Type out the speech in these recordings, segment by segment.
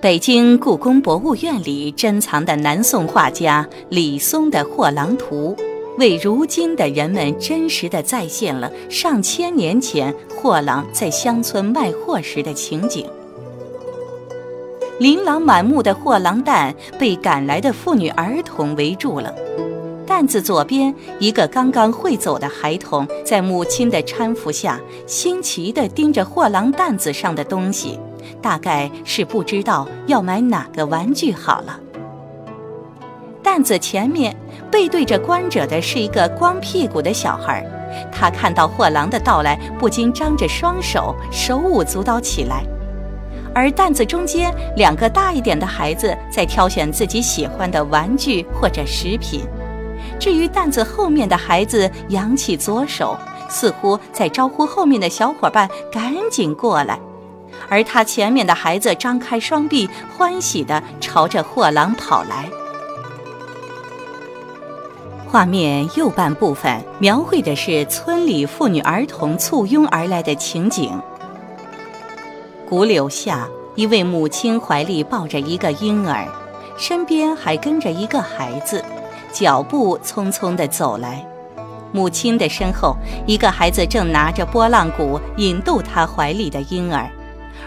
北京故宫博物院里珍藏的南宋画家李松的《货郎图》，为如今的人们真实的再现了上千年前货郎在乡村卖货时的情景。琳琅满目的货郎担被赶来的妇女儿童围住了，担子左边，一个刚刚会走的孩童在母亲的搀扶下，新奇地盯着货郎担子上的东西。大概是不知道要买哪个玩具好了。担子前面背对着观者的是一个光屁股的小孩，他看到货郎的到来，不禁张着双手，手舞足蹈起来。而担子中间两个大一点的孩子在挑选自己喜欢的玩具或者食品。至于担子后面的孩子，扬起左手，似乎在招呼后面的小伙伴赶紧过来。而他前面的孩子张开双臂，欢喜地朝着货郎跑来。画面右半部分描绘的是村里妇女儿童簇拥而来的情景。古柳下，一位母亲怀里抱着一个婴儿，身边还跟着一个孩子，脚步匆匆地走来。母亲的身后，一个孩子正拿着拨浪鼓引逗他怀里的婴儿。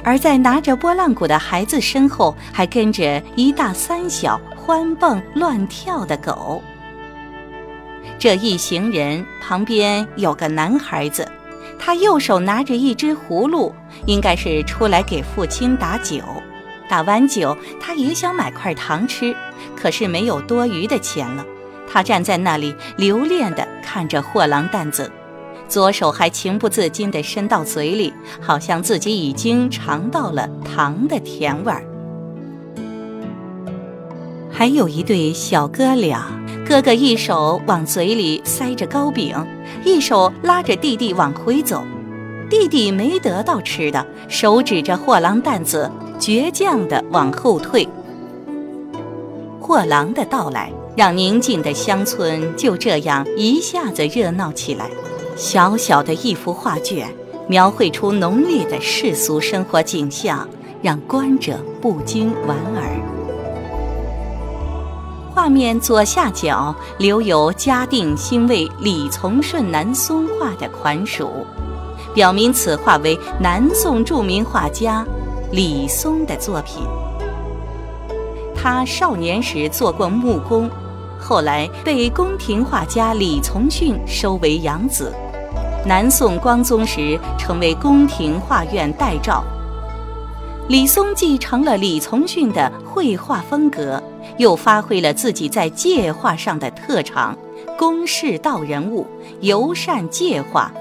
而在拿着拨浪鼓的孩子身后，还跟着一大三小欢蹦乱跳的狗。这一行人旁边有个男孩子，他右手拿着一只葫芦，应该是出来给父亲打酒。打完酒，他也想买块糖吃，可是没有多余的钱了。他站在那里，留恋地看着货郎担子。左手还情不自禁地伸到嘴里，好像自己已经尝到了糖的甜味儿。还有一对小哥俩，哥哥一手往嘴里塞着糕饼，一手拉着弟弟往回走。弟弟没得到吃的，手指着货郎担子，倔强地往后退。货郎的到来，让宁静的乡村就这样一下子热闹起来。小小的一幅画卷，描绘出浓烈的世俗生活景象，让观者不禁莞尔。画面左下角留有嘉定兴卫李从顺南松画的款署，表明此画为南宋著名画家李松的作品。他少年时做过木工，后来被宫廷画家李从训收为养子。南宋光宗时，成为宫廷画院代照。李松继承了李从训的绘画风格，又发挥了自己在界画上的特长，公事道人物，尤善界画。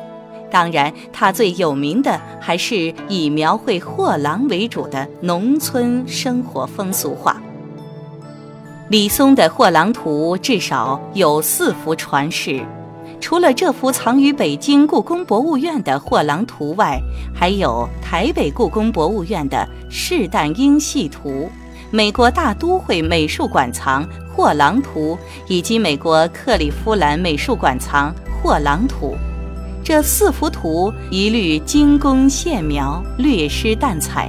当然，他最有名的还是以描绘货郎为主的农村生活风俗画。李松的《货郎图》至少有四幅传世。除了这幅藏于北京故宫博物院的《货郎图》外，还有台北故宫博物院的《士旦英系图》，美国大都会美术馆藏《货郎图》，以及美国克利夫兰美术馆藏《货郎图》。这四幅图一律精工线描，略施淡彩。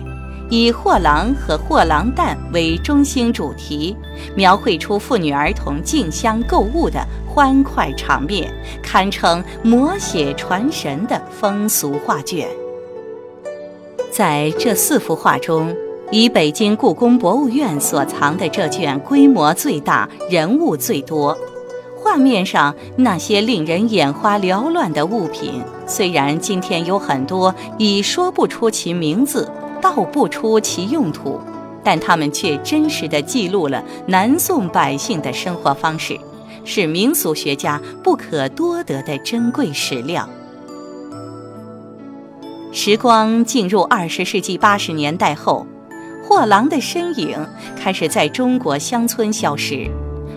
以货郎和货郎担为中心主题，描绘出妇女儿童竞相购物的欢快场面，堪称摹写传神的风俗画卷。在这四幅画中，以北京故宫博物院所藏的这卷规模最大，人物最多。画面上那些令人眼花缭乱的物品，虽然今天有很多已说不出其名字。道不出其用途，但他们却真实地记录了南宋百姓的生活方式，是民俗学家不可多得的珍贵史料。时光进入二十世纪八十年代后，货郎的身影开始在中国乡村消失，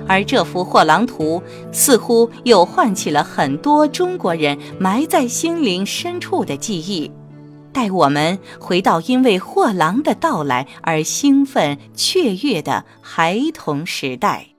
而这幅货郎图似乎又唤起了很多中国人埋在心灵深处的记忆。带我们回到因为货郎的到来而兴奋雀跃的孩童时代。